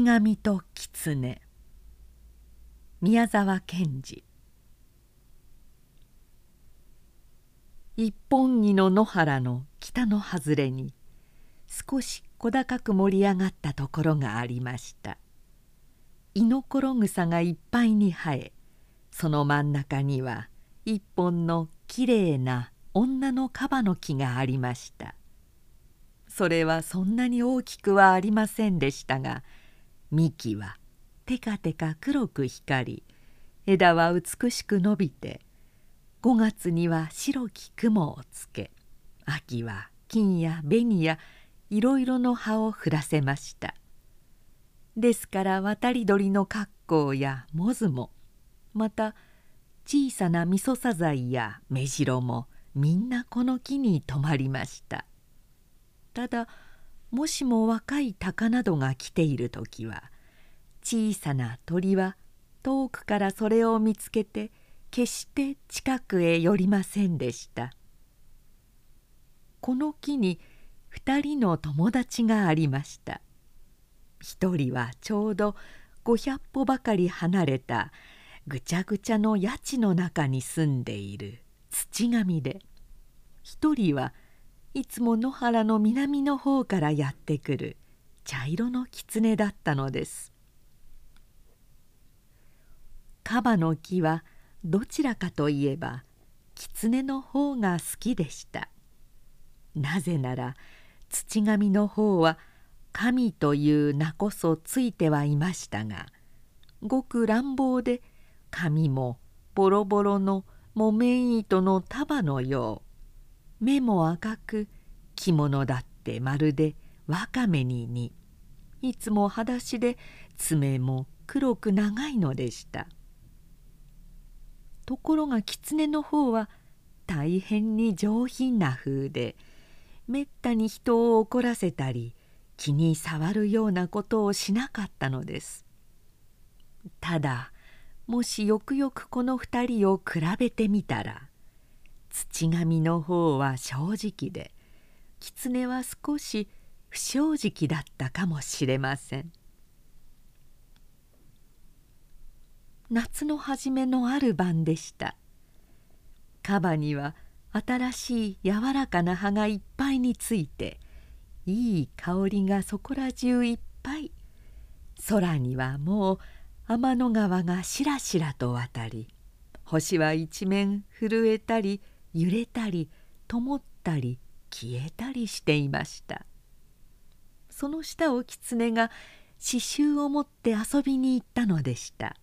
神と狐。宮沢賢治。一本木の野原の北の外れに少し小高く盛り上がったところがありました。イノコロ草がいっぱいに生えその真ん中には一本のきれいな女のカバの木がありました。それはそんなに大きくはありませんでしたが幹はテカテカ黒く光り枝は美しく伸びて5月には白き雲をつけ秋は金や紅やいろいろの葉を降らせました。ですから渡り鳥の格好やモズもまた小さなミソサザイやメジロもみんなこの木に止まりました。ただもしも若い鷹などが来ている時は小さな鳥は遠くからそれを見つけて決して近くへ寄りませんでした。この木に2人の友達がありました。一人はちょうど500歩ばかり離れたぐちゃぐちゃの谷地の中に住んでいる土神で一人はいつも野原の南の方からやってくる茶色の狐だったのです。カバの木はどちらかといえば狐の方が好きでした。なぜなら土神の方は神という名こそついてはいましたがごく乱暴で髪もボロボロの木綿糸の束のよう。目も赤く着物だってまるでわかめに似。いつも裸足で爪も黒く長いのでした。ところが狐の方は大変に上品な風でめったに人を怒らせたり気に障るようなことをしなかったのです。ただもしよくよくこの二人を比べてみたら土神の方は正直で狐は少し不正直だったかもしれません。夏の初めのある晩でした。カバには新しい柔らかな葉がいっぱいについていい香りがそこら中いっぱい。空にはもう天の川がしらしらと渡り星は一面震えたり揺れたり灯ったり消えたりしていました。その下を狐が刺繍を持って遊びに行ったのでした。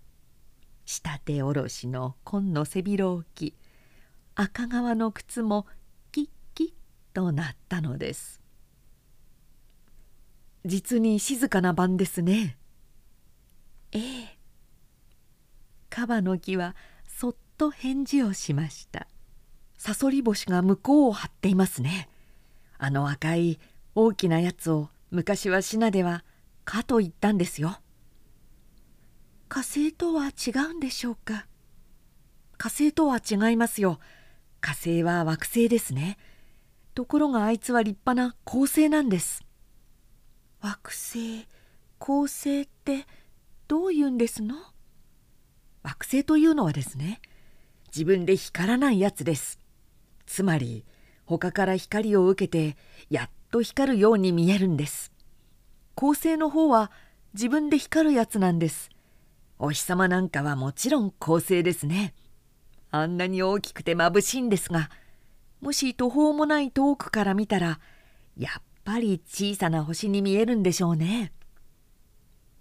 仕立ておろしの紺の背広き赤革の靴もキッキッとなったのです。実に静かな晩ですね。ええ。カバの木はそっと返事をしました。さそり星が向こうを張っていますね。あの赤い大きなやつを昔はシナでは「か」と言ったんですよ。火星とは違うんでしょうか？火星とは違いますよ。火星は惑星ですね。ところがあいつは立派な恒星なんです。惑星恒星ってどういうんですの？惑星というのはですね自分で光らないやつです。つまり他から光を受けてやっと光るように見えるんです。恒星の方は自分で光るやつなんです。お日様なんかはもちろん恒星ですね。あんなに大きくて眩しいんですがもし途方もない遠くから見たらやっぱり小さな星に見えるんでしょうね。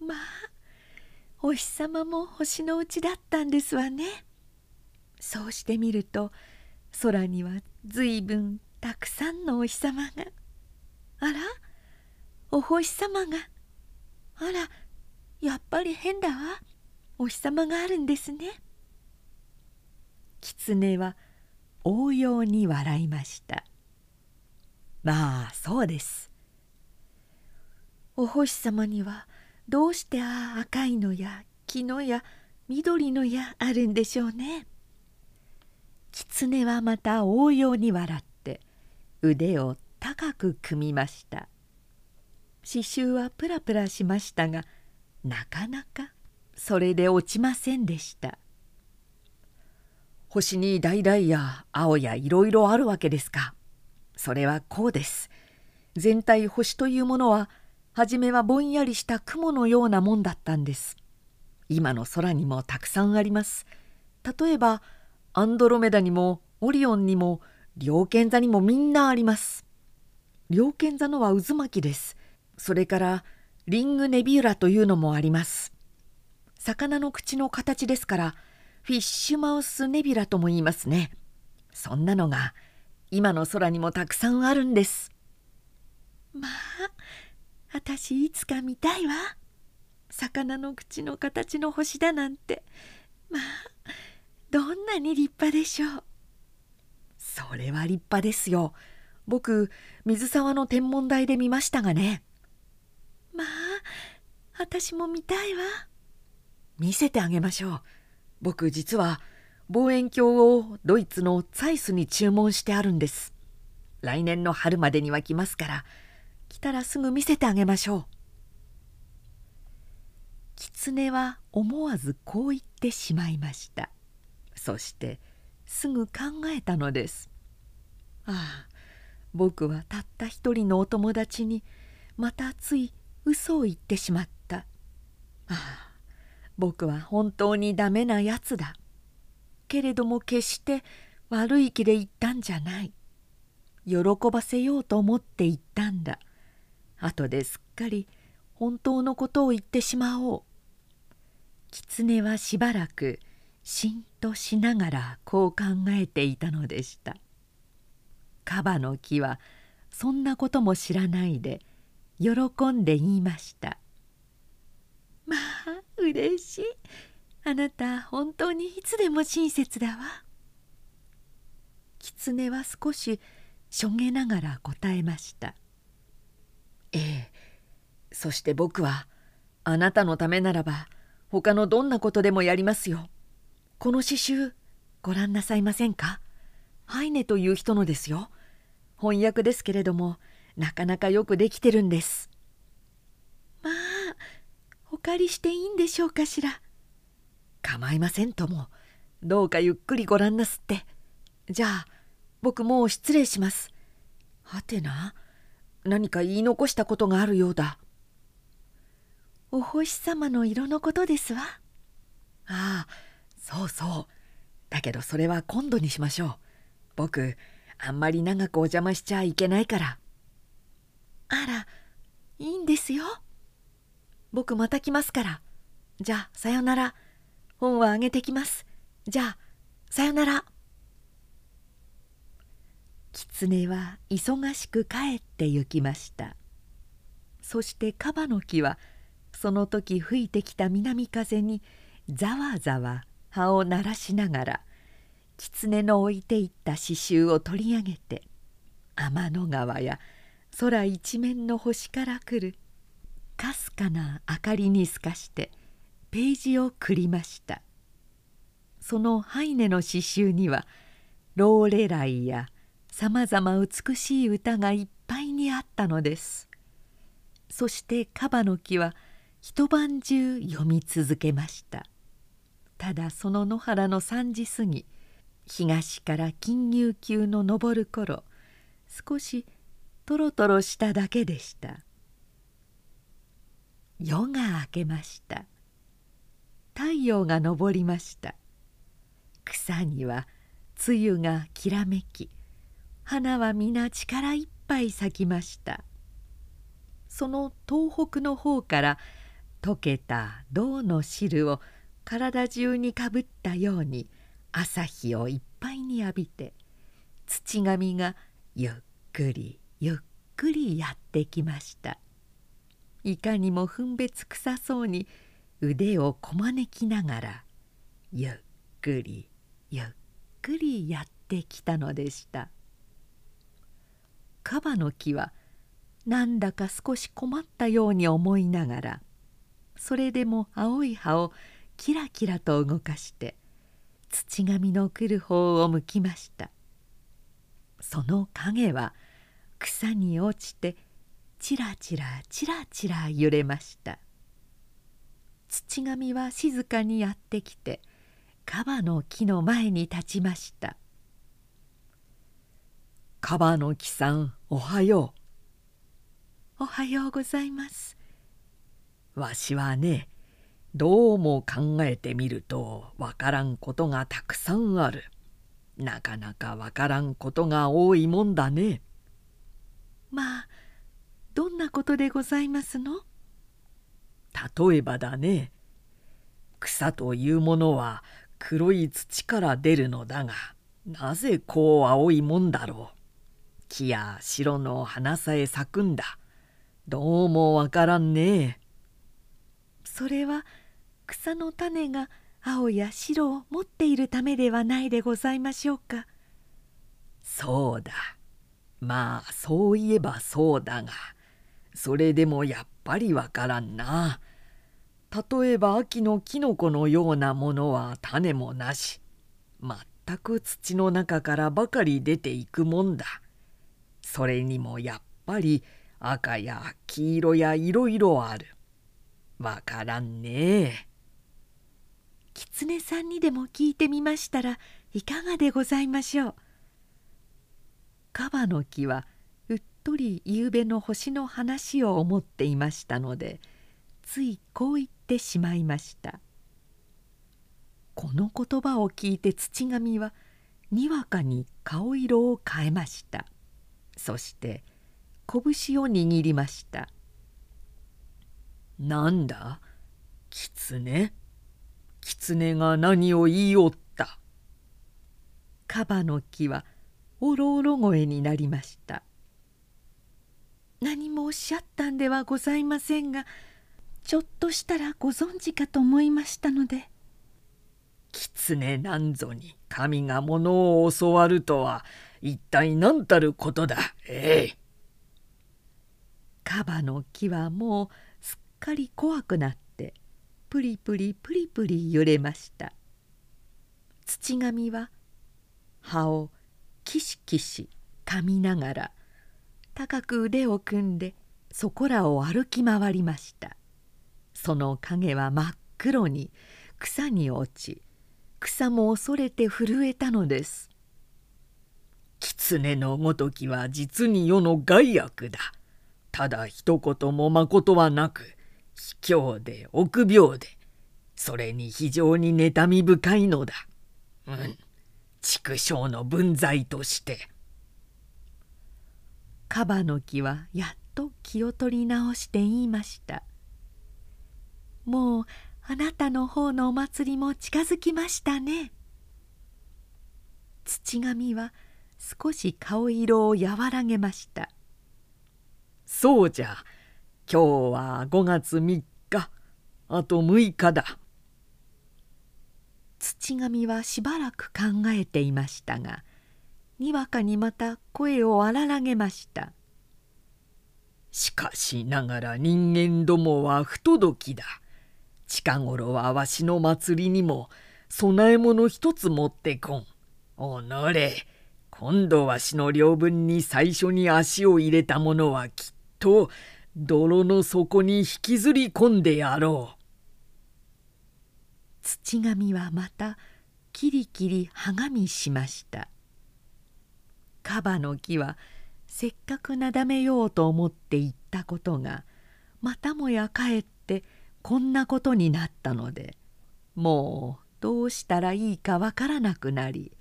まあお日様も星のうちだったんですわね。そうしてみると空にはずいぶんたくさんのお日様が。あら？お星様が？あらやっぱり変だわ。お日様があるんですね。狐は応用に笑いました。まあそうです。お星様にはどうしてああ赤いのや黄のや緑のやあるんでしょうね。狐はまた応用に笑って腕を高く組みました。刺繍はプラプラしましたがなかなかそれで落ちませんでした。星に橙や青やいろいろあるわけですか。それはこうです。全体星というものは初めはぼんやりした雲のようなもんだったんです。今の空にもたくさんあります。例えばアンドロメダにもオリオンにも猟犬座にもみんなあります。猟犬座のは渦巻きです。それからリングネビュラというのもあります。魚の口の形ですからフィッシュマウスネビュラとも言いますね。そんなのが今の空にもたくさんあるんです。まあ私いつか見たいわ。魚の口の形の星だなんて。まあどんなに立派でしょう。それは立派ですよ。僕水沢の天文台で見ましたがね。まあ私も見たいわ。見せてあげましょう。僕実は望遠鏡をドイツのツァイスに注文してあるんです。来年の春までには来ますから。来たらすぐ見せてあげましょう。狐は思わずこう言ってしまいましたそしてすぐ考えたのですああ僕はたった一人のお友達にまたつい嘘を言ってしまった。ああ僕は本当にダメなやつだ。けれども決して悪い気で言ったんじゃない。喜ばせようと思って言ったんだ。後ですっかり本当のことを言ってしまおう。狐はしばらくしんとしながらこう考えていたのでした。カバの木はそんなことも知らないで喜んで言いました「まあうれしい。あなた本当にいつでも親切だわ」狐は少ししょげながら答えました「ええ。そして僕はあなたのためならば他のどんなことでもやりますよ。この詩集ご覧なさいませんか？ハイネという人のですよ。翻訳ですけれどもなかなかよくできてるんです。まあお借りしていいんでしょうかしら？構いませんともどうかゆっくりご覧なすってじゃあ僕もう失礼しますはてな何か言い残したことがあるようだお星様の色のことですわああそうそう。だけどそれは今度にしましょう。僕あんまり長くお邪魔しちゃいけないから。あらいいんですよ。僕また来ますから。じゃあさよなら。本はあげてきます。じゃあさよなら。狐は忙しく帰って行きました。そしてカバの木はその時吹いてきた南風にざわざわ葉を鳴らしながら狐の置いていった刺繍を取り上げて天の川や空一面の星から来るかすかな明かりに透かしてページをくりました。そのハイネの刺繍にはローレライやさまざま美しい歌がいっぱいにあったのです。そしてカバの木は「一晩中読み続けました。ただその野原の3時過ぎ東から金牛級の昇る頃少しトロトロしただけでした。夜が明けました。太陽が昇りました。草には露がきらめき花は皆力いっぱい咲きました。その東北の方から溶けた銅の汁を体中にかぶったように朝日をいっぱいに浴びて土神がゆっくりゆっくりやってきました。いかにも分別臭そうに腕をこまねきながらゆっくりゆっくりやってきたのでした。カバの木はなんだか少し困ったように思いながらそれでも青い葉をキラキラと動かして土神の来る方を向きました。その影は草に落ちてちらちらちらちら揺れました。土神は静かにやってきてカバの木の前に立ちました「カバの木さんおはよう」「おはようございます」わしはねどうも考えてみるとわからんことがたくさんある。なかなかわからんことが多いもんだね。まあどんなことでございますの？例えばだね。草というものは黒い土から出るのだがなぜこう青いもんだろう？木や白の花さえ咲くんだ。どうもわからんねそれは草の種が青や白を持っているためではないでございましょうか。そうだ。まあそういえばそうだがそれでもやっぱりわからんな。例えば秋のキノコのようなものは種もなし。全く土の中からばかり出ていくもんだ。それにもやっぱり赤や黄色やいろいろある。わからんね。狐さんにでも聞いてみましたらいかがでございましょう。カバの木はうっとり夕べの星の話を思っていましたのでついこう言ってしまいました。この言葉を聞いて土神はにわかに顔色を変えました。そして拳を握りました「なんだ？狐？狐が何を言いおった」カバの木はおろおろ声になりました。何もおっしゃったんではございませんがちょっとしたらご存知かと思いましたので。狐なんぞに神が物を教わるとは一体何たることだ？ええカバの木はもうかり怖くなってプリプリプリプリ揺れました。土神は葉をキシキシ噛みながら高く腕を組んでそこらを歩き回りました。その影は真っ黒に草に落ち草も恐れて震えたのです。狐のごときは実に世の害悪だ。ただ一言もまことはなく卑怯で臆病でそれに非常に妬み深いのだ。うん。畜生の分際として。カバの木はやっと気を取り直して言いました「もうあなたの方のお祭りも近づきましたね」土神は少し顔色を和らげました「そうじゃ今日は5月3日。あと6日だ」土神はしばらく考えていましたがにわかにまた声を荒らげました。しかしながら人間どもは不届きだ。近頃はわしの祭りにも供え物一つ持ってこん。おのれ今度わしの領分に最初に足を入れた者はきっと泥の底に引きずり込んでやろう。土神はまたキリキリはがみしました。カバの木はせっかくなだめようと思って言ったことがまたもやかえってこんなことになったのでもうどうしたらいいかわからなくなり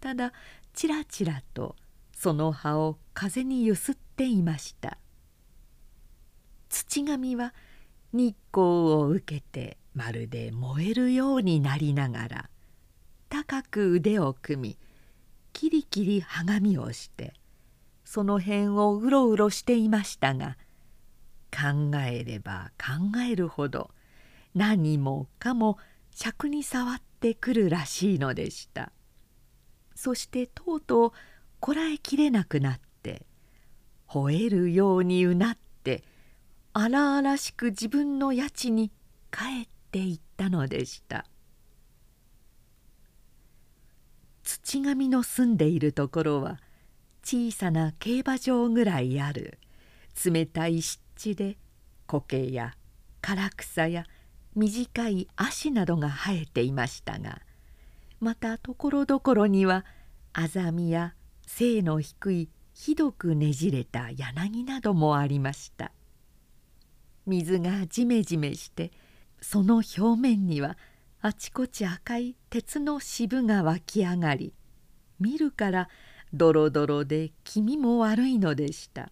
ただちらちらとその葉を風にゆすっていました。土神は日光を受けてまるで燃えるようになりながら高く腕を組みキリキリはがみをしてその辺をうろうろしていましたが考えれば考えるほど何もかも尺に触ってくるらしいのでした。そしてとうとうこらえきれなくなって吠えるようにうなって荒々しく自分の家地に帰っていったのでした。土神の住んでいるところは小さな競馬場ぐらいある。冷たい湿地で苔や唐草や短い足などが生えていましたがまたところどころにはあざみや背の低いひどくねじれた柳などもありました。水がじめじめしてその表面にはあちこち赤い鉄の渋が湧き上がり見るからドロドロで気味も悪いのでした。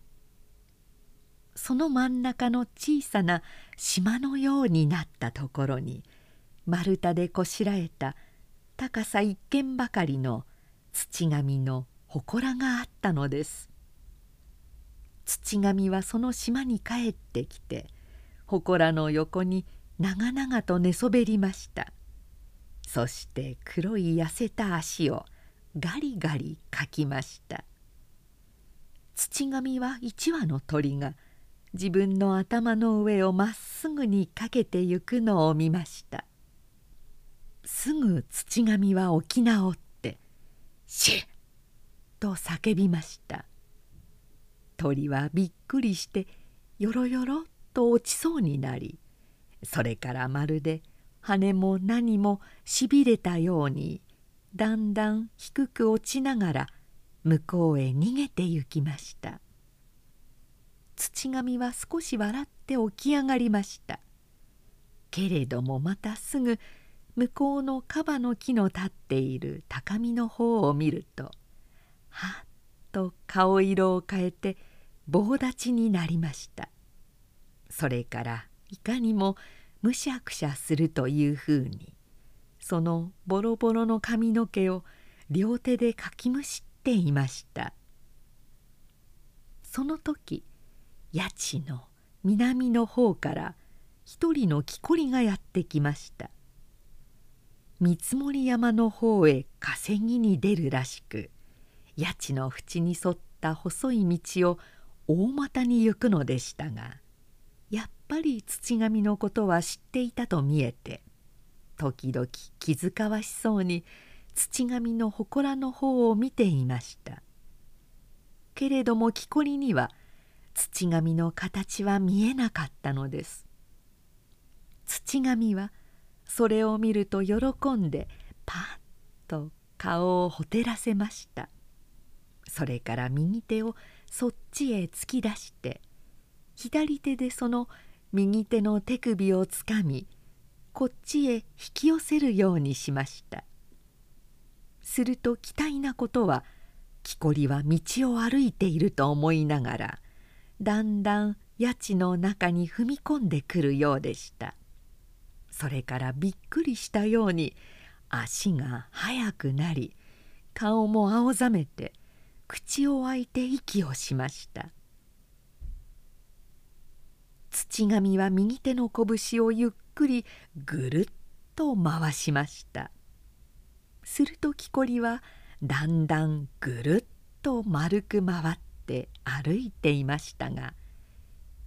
その真ん中の小さな島のようになったところに丸太でこしらえた高さ一軒ばかりの土神の祠があったのです。土神はその島に帰ってきて祠の横に長々と寝そべりました。そして黒い痩せた足をガリガリかきました。土神は一羽の鳥が自分の頭の上をまっすぐにかけてゆくのを見ました。すぐ土神は起き直って「しっ!」と叫びました。鳥はびっくりしてよろよろと落ちそうになりそれからまるで羽も何もしびれたようにだんだん低く落ちながら向こうへ逃げて行きました。土神は少し笑って起き上がりました。けれどもまたすぐ向こうのカバの木の立っている高みの方を見るとはっと顔色を変えて棒立ちになりました。それからいかにもむしゃくしゃするというふうにそのボロボロの髪の毛を両手でかきむしっていました。その時八千の南の方から一人の木こりがやってきました。見積山の方へ稼ぎに出るらしく八千の縁に沿った細い道を大股に行くのでしたがぱり土神のことは知っていたと見えて時々気遣わしそうに土神の祠の方を見ていました。けれども木こりには土神の形は見えなかったのです。土神はそれを見ると喜んでパッと顔をほてらせました。それから右手をそっちへ突き出して左手でその右手の手首をつかみこっちへ引き寄せるようにしました。すると期待なことは木こりは道を歩いていると思いながらだんだん谷地の中に踏み込んでくるようでした。それからびっくりしたように足が速くなり顔も青ざめて口を開いて息をしました。土神は右手の拳をゆっくりぐるっと回しました。すると木こりはだんだんぐるっと丸く回って歩いていましたが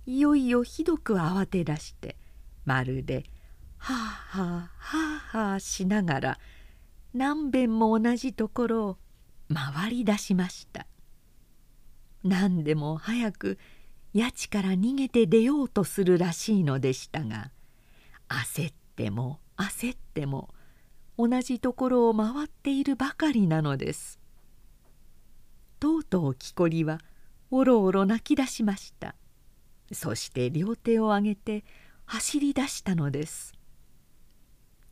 いよいよひどく慌て出してまるではあはあはあはあしながら何べんも同じところを回り出しました。何でも早く谷地から逃げて出ようとするらしいのでしたが焦っても焦っても同じところを回っているばかりなのです。とうとう木こりはおろおろ泣き出しました。そして両手を上げて走り出したのです。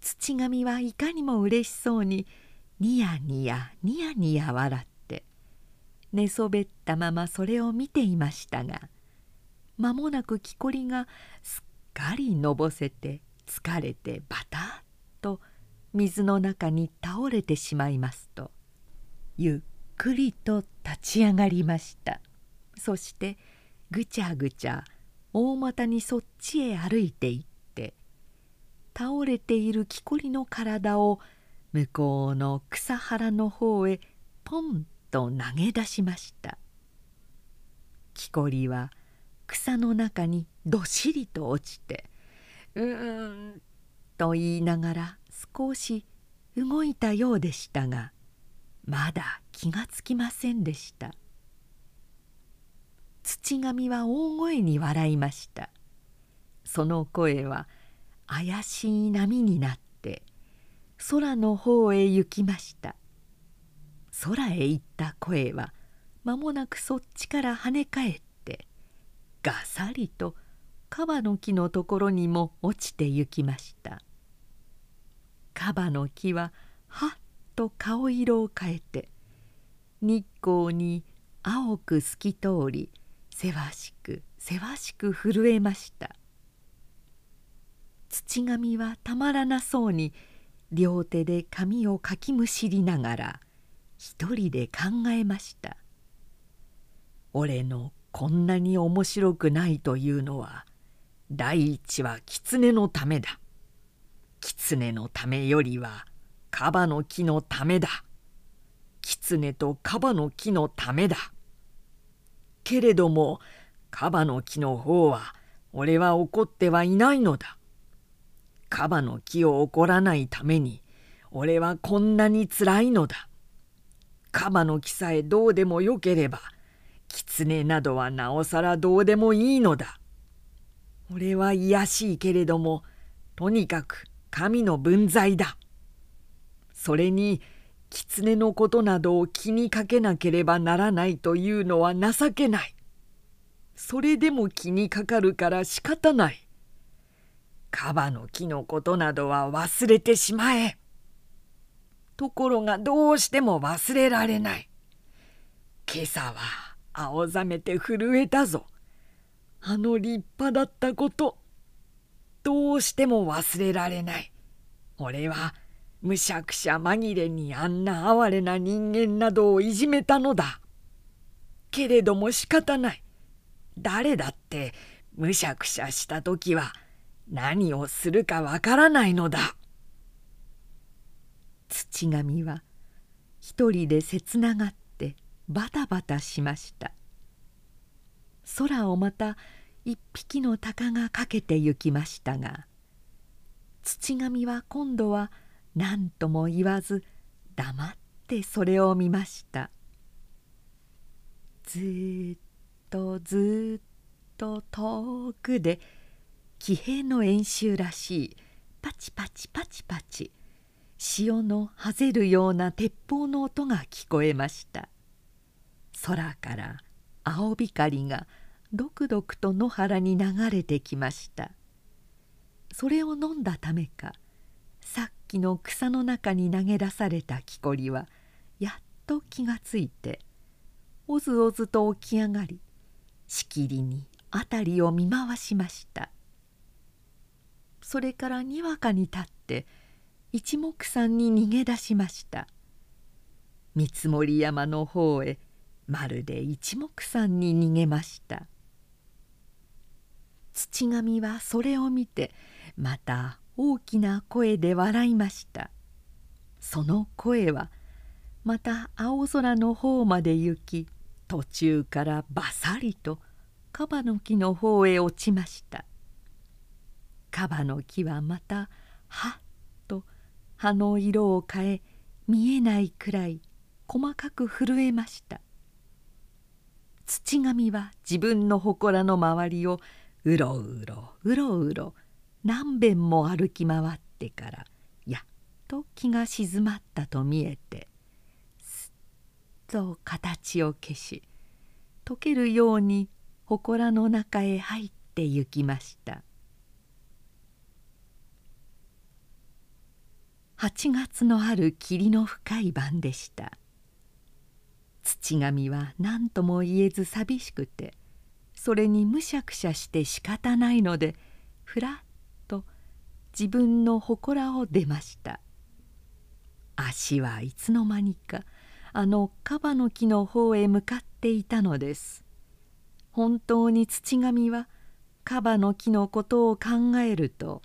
土神はいかにもうれしそうにニヤニヤニヤニヤ笑って寝そべったままそれを見ていましたが間もなく木こりがすっかりのぼせて疲れてバタッと水の中に倒れてしまいますとゆっくりと立ち上がりました。そしてぐちゃぐちゃ大股にそっちへ歩いていって倒れている木こりの体を向こうの草原の方へポンと投げ出しました。木こりは草の中にどっしりと落ちて「うーん」と言いながら少し動いたようでしたがまだ気がつきませんでした。土神は大声に笑いました。その声は怪しい波になって空の方へ行きました。空へ行った声は間もなくそっちから跳ね返ってがさりとカバの木のところにも落ちて行きました。カバの木ははっと顔色を変えて日光に青く透き通りせわしくせわしく震えました。土神はたまらなそうに両手で髪をかきむしりながら一人で考えました「俺のこんなに面白くないというのは第一は狐のためだ。狐のためよりはカバの木のためだ。狐とカバの木のためだ。けれどもカバの木の方は俺は怒ってはいないのだ。カバの木を怒らないために俺はこんなにつらいのだ。カバの木さえどうでもよければ狐などはなおさらどうでもいいのだ。俺は卑しいけれどもとにかく神の分際だ。それに狐のことなどを気にかけなければならないというのは情けない。それでも気にかかるから仕方ない。カバの木のことなどは忘れてしまえ。ところがどうしても忘れられない。今朝は青ざめて震えたぞ。あの立派だったこと。どうしても忘れられない。俺はむしゃくしゃ紛れにあんな哀れな人間などをいじめたのだ。けれども仕方ない。誰だってむしゃくしゃした時は何をするかわからないのだ。土神は一人で切ながってバタバタしました。空をまた一匹の鷹がかけて行きましたが土神は今度は何とも言わず黙ってそれを見ました。ずっとずっと遠くで騎兵の演習らしいパチパチパチパチ潮のはぜるような鉄砲の音が聞こえました。空から青光がどくどくと野原に流れてきました。それを飲んだためかさっきの草の中に投げ出された木こりはやっと気がついておずおずと起き上がりしきりに辺りを見回しました。それからにわかに立って一目散に逃げ出しました。見積山の方へまるで一目散に逃げました。土神はそれを見てまた大きな声で笑いました。その声はまた青空の方まで行き途中からバサリとカバの木の方へ落ちました。カバの木はまたはっと葉の色を変え見えないくらい細かく震えました。土神は自分の祠の周りをうろうろうろうろ何遍も歩き回ってからやっと気が静まったと見えてすっと形を消し溶けるように祠の中へ入って行きました。8月のある霧の深い晩でした。土神は何とも言えず寂しくてそれにむしゃくしゃして仕方ないのでふらっと自分の祠を出ました。足はいつの間にかあのカバの木の方へ向かっていたのです。本当に土神はカバの木のことを考えると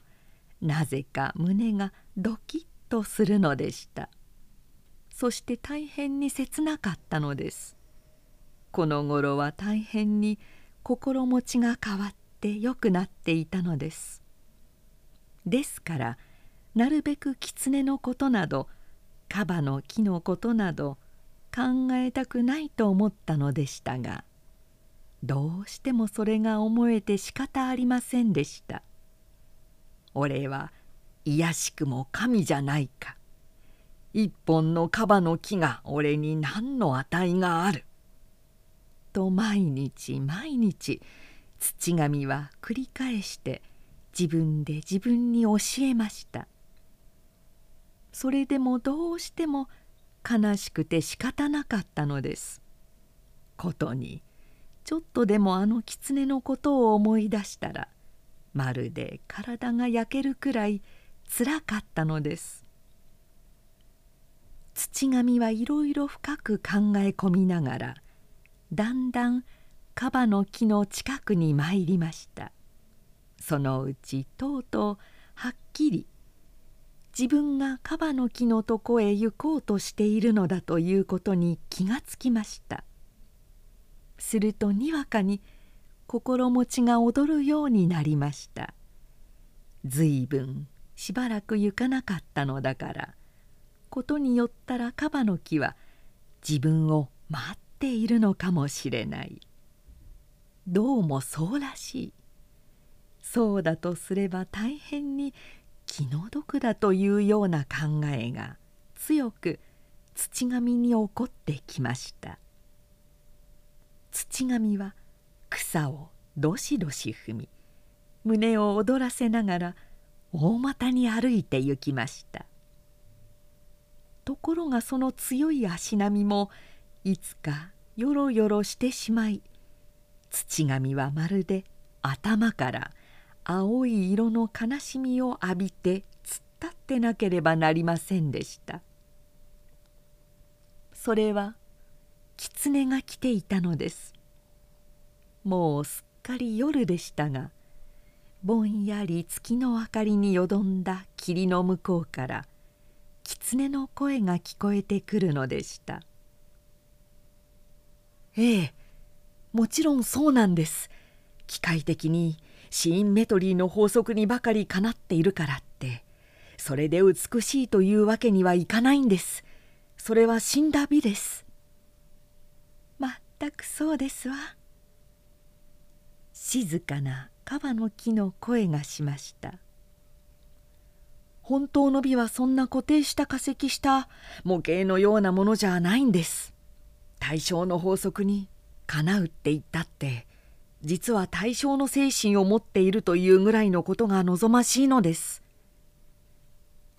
なぜか胸がドキッとするのでした。そして大変に切なかったのです。この頃は大変に心持ちが変わって良くなっていたのです。ですからなるべく狐のことなどカバの木のことなど考えたくないと思ったのでしたがどうしてもそれが思えて仕方ありませんでした。俺は卑しくも神じゃないか。一本のカバの木が俺に何の値がある」と毎日毎日土神は繰り返して自分で自分に教えました。それでもどうしても悲しくて仕方なかったのです。ことにちょっとでもあの狐のことを思い出したらまるで体が焼けるくらいつらかったのです。土神はいろいろ深く考え込みながらだんだんカバの木の近くに参りました。そのうちとうとうはっきり自分がカバの木のとこへ行こうとしているのだということに気がつきました。するとにわかに心持ちが躍るようになりました。ずいぶんしばらく行かなかったのだからことによったらカバの木は自分を待っているのかもしれない。どうもそうらしい。そうだとすれば大変に気の毒だというような考えが強く土神に起こってきました。土神は草をどしどし踏み胸を躍らせながら大股に歩いて行きました。ところがその強い足並みもいつかよろよろしてしまい土神はまるで頭から青い色の悲しみを浴びて突っ立ってなければなりませんでした。それは狐が来ていたのです。もうすっかり夜でしたがぼんやり月の明かりによどんだ霧の向こうから狐の声が聞こえてくるのでした。ええもちろんそうなんです。機械的にシーンメトリーの法則にばかりかなっているからって。それで美しいというわけにはいかないんです。それは死んだ美です。まったくそうですわ。静かなカバの木の声がしました。本当の美はそんな固定した化石した。模型のようなものじゃないんです。対象の法則にかなうって言ったって。実は対象の精神を持っているというぐらいのことが望ましいのです。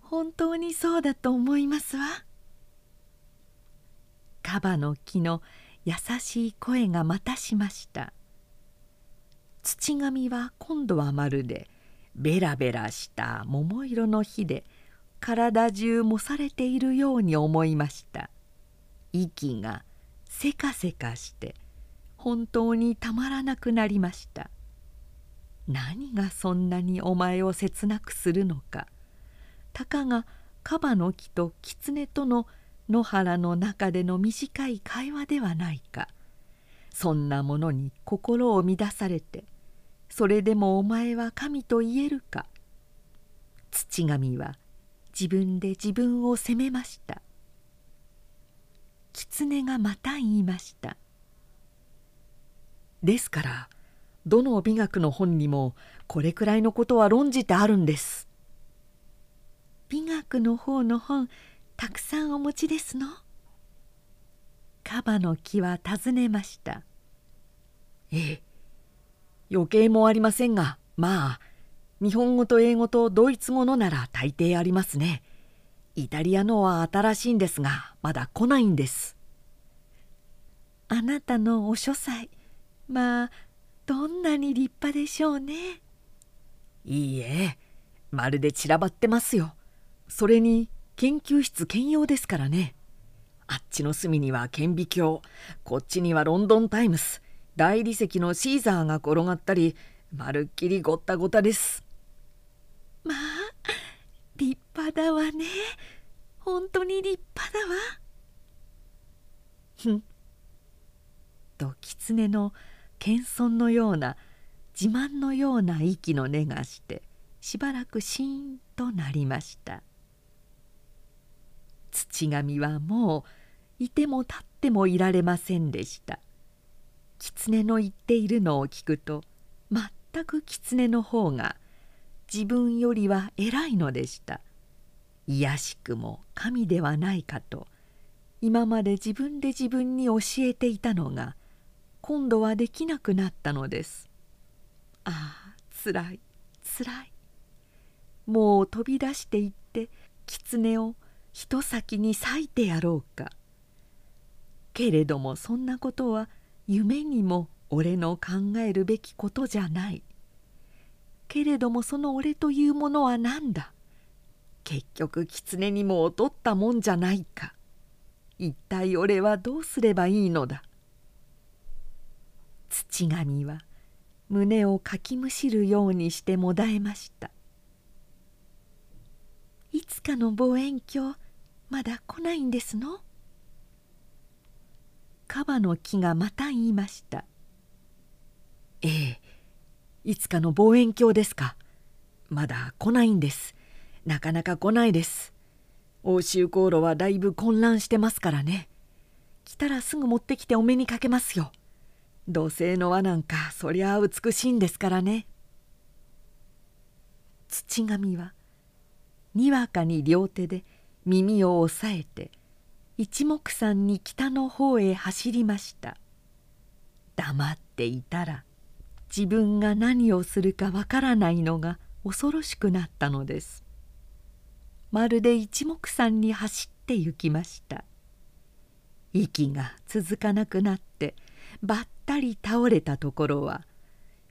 本当にそうだと思いますわ。カバの木の優しい声がまたしました。土神は今度はまるでベラベラした桃色の火で体中もされているように思いました。息がせかせかして本当にたまらなくなりました。何がそんなにお前を切なくするのか。たかがカバの木と狐との野原の中での短い会話ではないか。そんなものに心を乱されてそれでもお前は神と言えるか？土神は自分で自分を責めました。狐がまた言いました「ですからどの美学の本にもこれくらいのことは論じてあるんです。美学の方の本たくさんお持ちですの？カバの木は尋ねました。ええ余計もありませんがまあ日本語と英語とドイツ語のなら大抵ありますね。イタリアのは新しいんですがまだ来ないんです。あなたのお書斎まあどんなに立派でしょうね。いいえまるで散らばってますよ。それに研究室兼用ですからね。あっちの隅には顕微鏡こっちにはロンドン・タイムス大理石のシーザーが転がったりまるっきりごったごたです。まあ立派だわね。本当に立派だわ。ふん。と狐の謙遜のような自慢のような息の根がしてしばらくシーンとなりました。土神はもういても立ってもいられませんでした狐の言っているのを聞くと全く狐の方が自分よりは偉いのでした。いやしくも神ではないかと今まで自分で自分に教えていたのが今度はできなくなったのです。ああつらいつらい。もう飛び出していって狐を人先に裂いてやろうか。けれどもそんなことは夢にも俺の考えるべきことじゃない。けれどもその俺というものは何だ？結局狐にも劣ったもんじゃないか。一体俺はどうすればいいのだ？土神は胸をかきむしるようにしてもだえました。いつかの望遠鏡まだ来ないんですの？カバの木がまた言いました。ええ。いつかの望遠鏡ですか。まだ来ないんです。なかなか来ないです。欧州航路はだいぶ混乱してますからね。来たらすぐ持ってきてお目にかけますよ。土星の輪なんかそりゃ美しいんですからね。土神はにわかに両手で耳を押さえて一目散に北の方へ走りました。黙っていたら自分が何をするかわからないのが恐ろしくなったのです。まるで一目散に走って行きました。息が続かなくなってばったり倒れたところは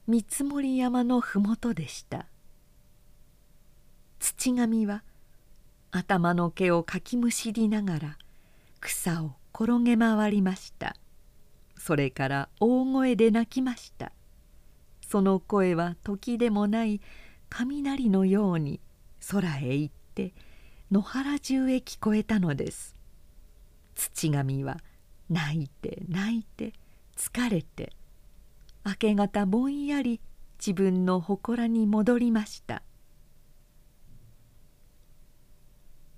見積山の麓でした。土神は頭の毛をかきむしりながら草を転げ回りました。それから大声で泣きました。その声は時でもない雷のように空へ行って野原中へ聞こえたのです。土神は泣いて泣いて疲れて明け方ぼんやり自分の祠に戻りました。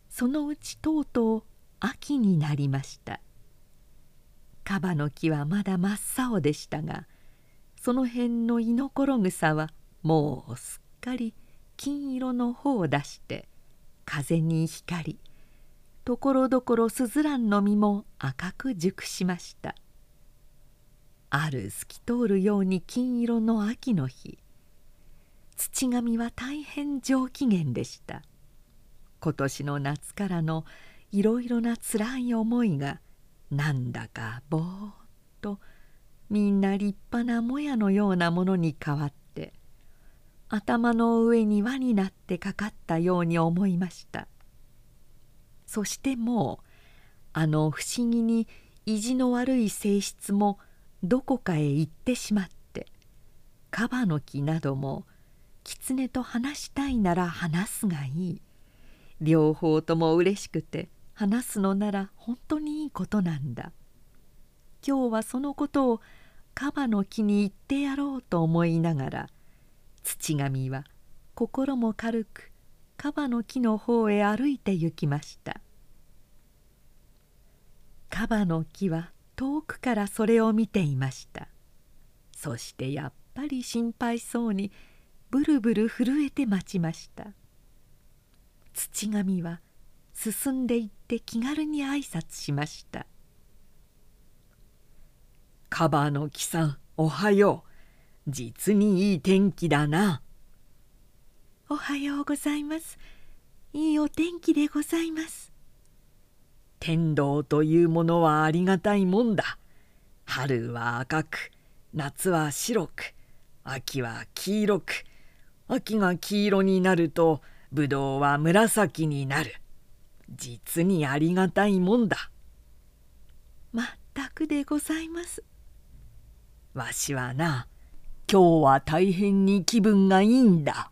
そのうちとうとう秋になりました。カバの木はまだ真っ青でしたがその辺のイノコログサはもうすっかり金色の穂を出して風に光りところどころスズランの実も赤く熟しました。ある透き通るように金色の秋の日土神は大変上機嫌でした。今年の夏からのいろいろなつらい思いがなんだかぼーっとみんな立派なもやのようなものに変わって頭の上に輪になってかかったように思いました。そしてもうあの不思議に意地の悪い性質もどこかへ行ってしまってカバの木なども狐と話したいなら話すがいい。両方とも嬉しくて話すのなら本当にいいことなんだ。今日はそのことをカバの木に言ってやろうと思いながら土神は心も軽くカバの木の方へ歩いて行きました。カバの木は遠くからそれを見ていました。そしてやっぱり心配そうにブルブル震えて待ちました。土神は進んでいって気軽に挨拶しました「カバの木さんおはよう実にいい天気だな。おはようございます。いいお天気でございます。天道というものはありがたいもんだ。春は赤く、夏は白く、秋は黄色く、秋が黄色になると、ぶどうは紫になる。実にありがたいもんだ。まったくでございます。わしはな、今日は大変に気分がいいんだ。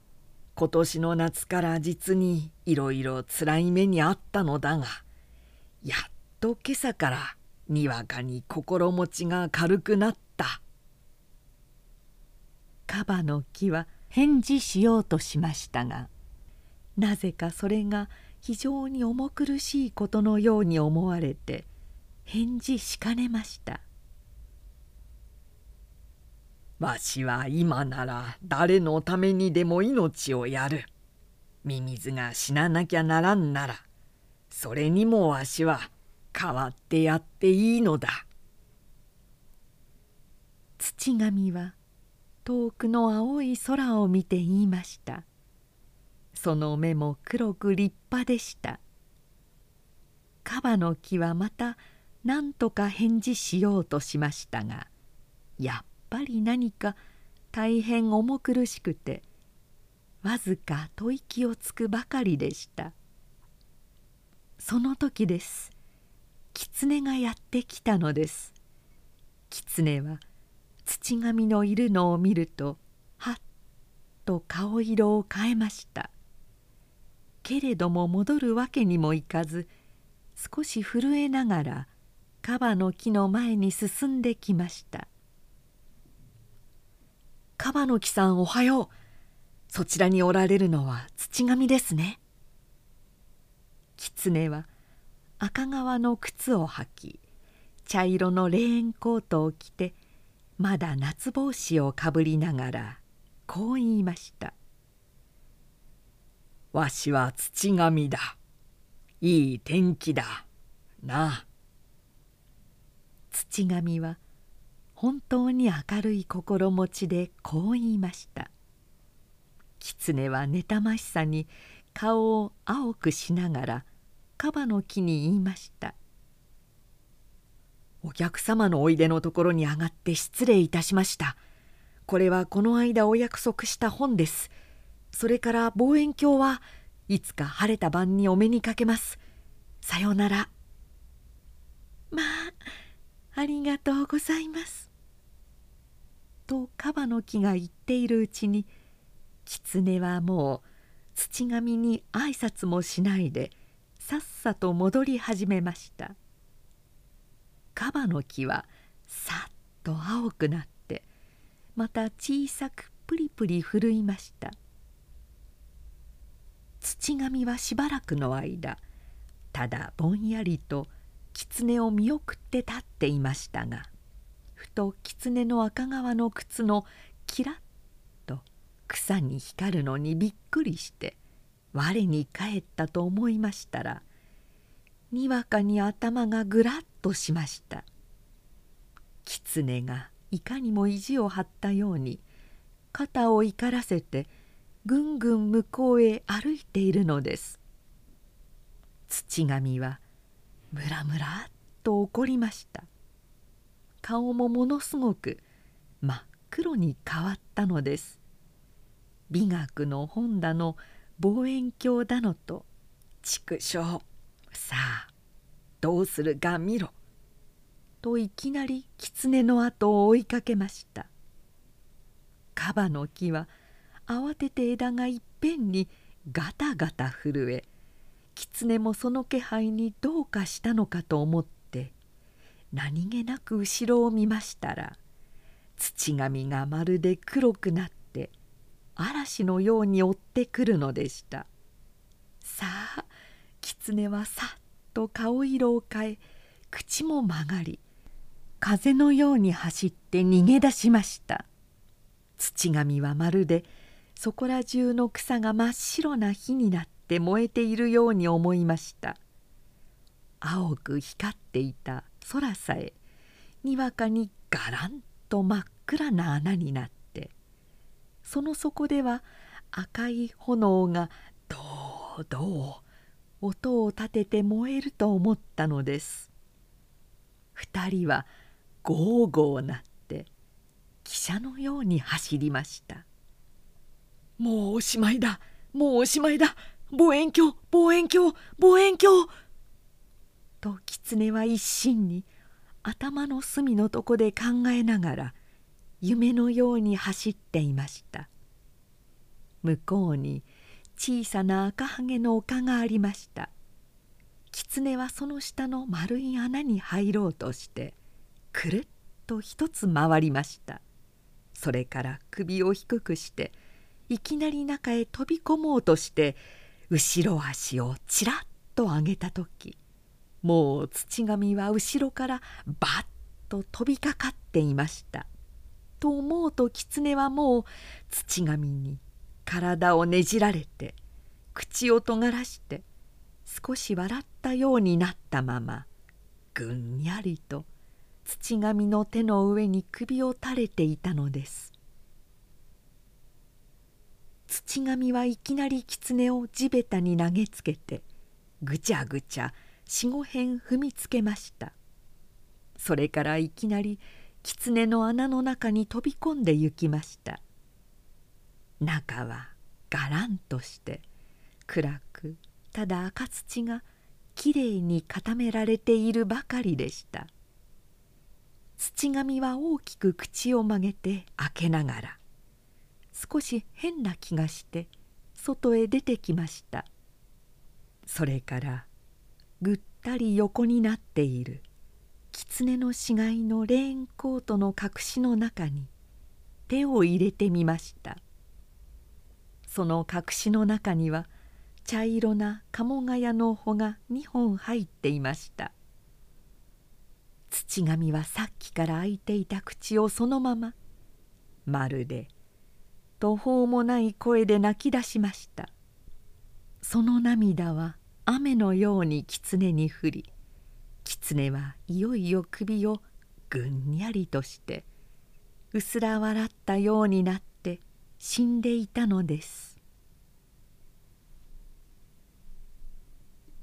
今年の夏から実にいろいろつらい目にあったのだがやっと今朝からにわかに心持ちが軽くなったカバの木は返事しようとしましたがなぜかそれが非常に重苦しいことのように思われて返事しかねましたわしは今なら誰のためにでも命をやる。ミミズが死ななきゃならんならそれにもわしは代わってやっていいのだ。土神は遠くの青い空を見て言いましたその目も黒く立派でした。カバの木はまた何とか返事しようとしましたがやっぱり何か大変重苦しくてわずか吐息をつくばかりでした。その時です。狐がやってきたのです。狐は土神のいるのを見るとはっと顔色を変えました。けれども戻るわけにもいかず少し震えながらカバの木の前に進んできました「カバの木さんおはよう。そちらにおられるのは土神ですね」狐は赤革の靴を履き茶色のレーンコートを着てまだ夏帽子をかぶりながらこう言いました「わしは土神だ。いい天気だ。な。あ土神は本当に明るい心持ちでこう言いました。狐は妬ましさに顔を青くしながらカバの木に言いました。お客様のおいでのところに上がって失礼いたしました。これはこの間お約束した本です。それから望遠鏡はいつか晴れた晩にお目にかけます。さようなら。まあありがとうございます。とカバの木が言っているうちに狐はもう土神に挨拶もしないでさっさと戻り始めました「カバの木はさっと青くなってまた小さくプリプリ震いました。土神はしばらくの間ただぼんやりと狐を見送って立っていましたがふと狐の赤革の靴のキラッと草に光るのにびっくりして我に返ったと思いましたらにわかに頭がぐらっとしました。狐がいかにも意地を張ったように肩を怒らせてぐんぐん向こうへ歩いているのです。土神はムラムラっと怒りました。顔もものすごく真っ黒に変わったのです。美学の本だの望遠鏡だのと畜生。さあどうするか見ろ」といきなり狐の後を追いかけました。カバの木は慌てて枝がいっぺんにガタガタ震え狐もその気配にどうかしたのかと思って何気なく後ろを見ましたら土紙がまるで黒くなって嵐のように追ってくるのでした。さあ狐はさっと顔色を変え口も曲がり風のように走って逃げ出しました。土神はまるでそこら中の草が真っ白な火になって燃えているように思いました。青く光っていた空さえにわかにガランと真っ暗な穴になってその底では赤い炎がどうどう音を立てて燃えると思ったのです。二人はゴーゴーなって汽車のように走りました「もうおしまいだ。もうおしまいだ。望遠鏡望遠鏡望遠鏡!」と狐は一心に頭の隅のとこで考えながら夢のように走っていました。向こうに小さな赤はげの丘がありました。狐はその下の丸い穴に入ろうとしてくるっと一つ回りました。それから首を低くしていきなり中へ飛び込もうとして後ろ足をちらっと上げた時もう土神は後ろからバッと飛びかかっていました。と思うと狐はもう土神に体をねじられて口を尖らして少し笑ったようになったままぐんやりと土神の手の上に首を垂れていたのです。土神はいきなり狐を地べたに投げつけてぐちゃぐちゃ四五辺踏みつけました。それからいきなり狐の穴の中に飛び込んで行きました。中はがらんとして暗くただ赤土がきれいに固められているばかりでした。土神は大きく口を曲げて開けながら少し変な気がして外へ出てきました。それからぐったり横になっている。狐の死骸のレーンコートの隠しの中に手を入れてみました。その隠しの中には茶色な鴨ヶ谷の穂が2本入っていました。土神はさっきから開いていた口をそのまままるで途方もない声で泣き出しました。その涙は雨のように狐に降り狐はいよいよ首をぐんにゃりとしてうすら笑ったようになって死んでいたのです。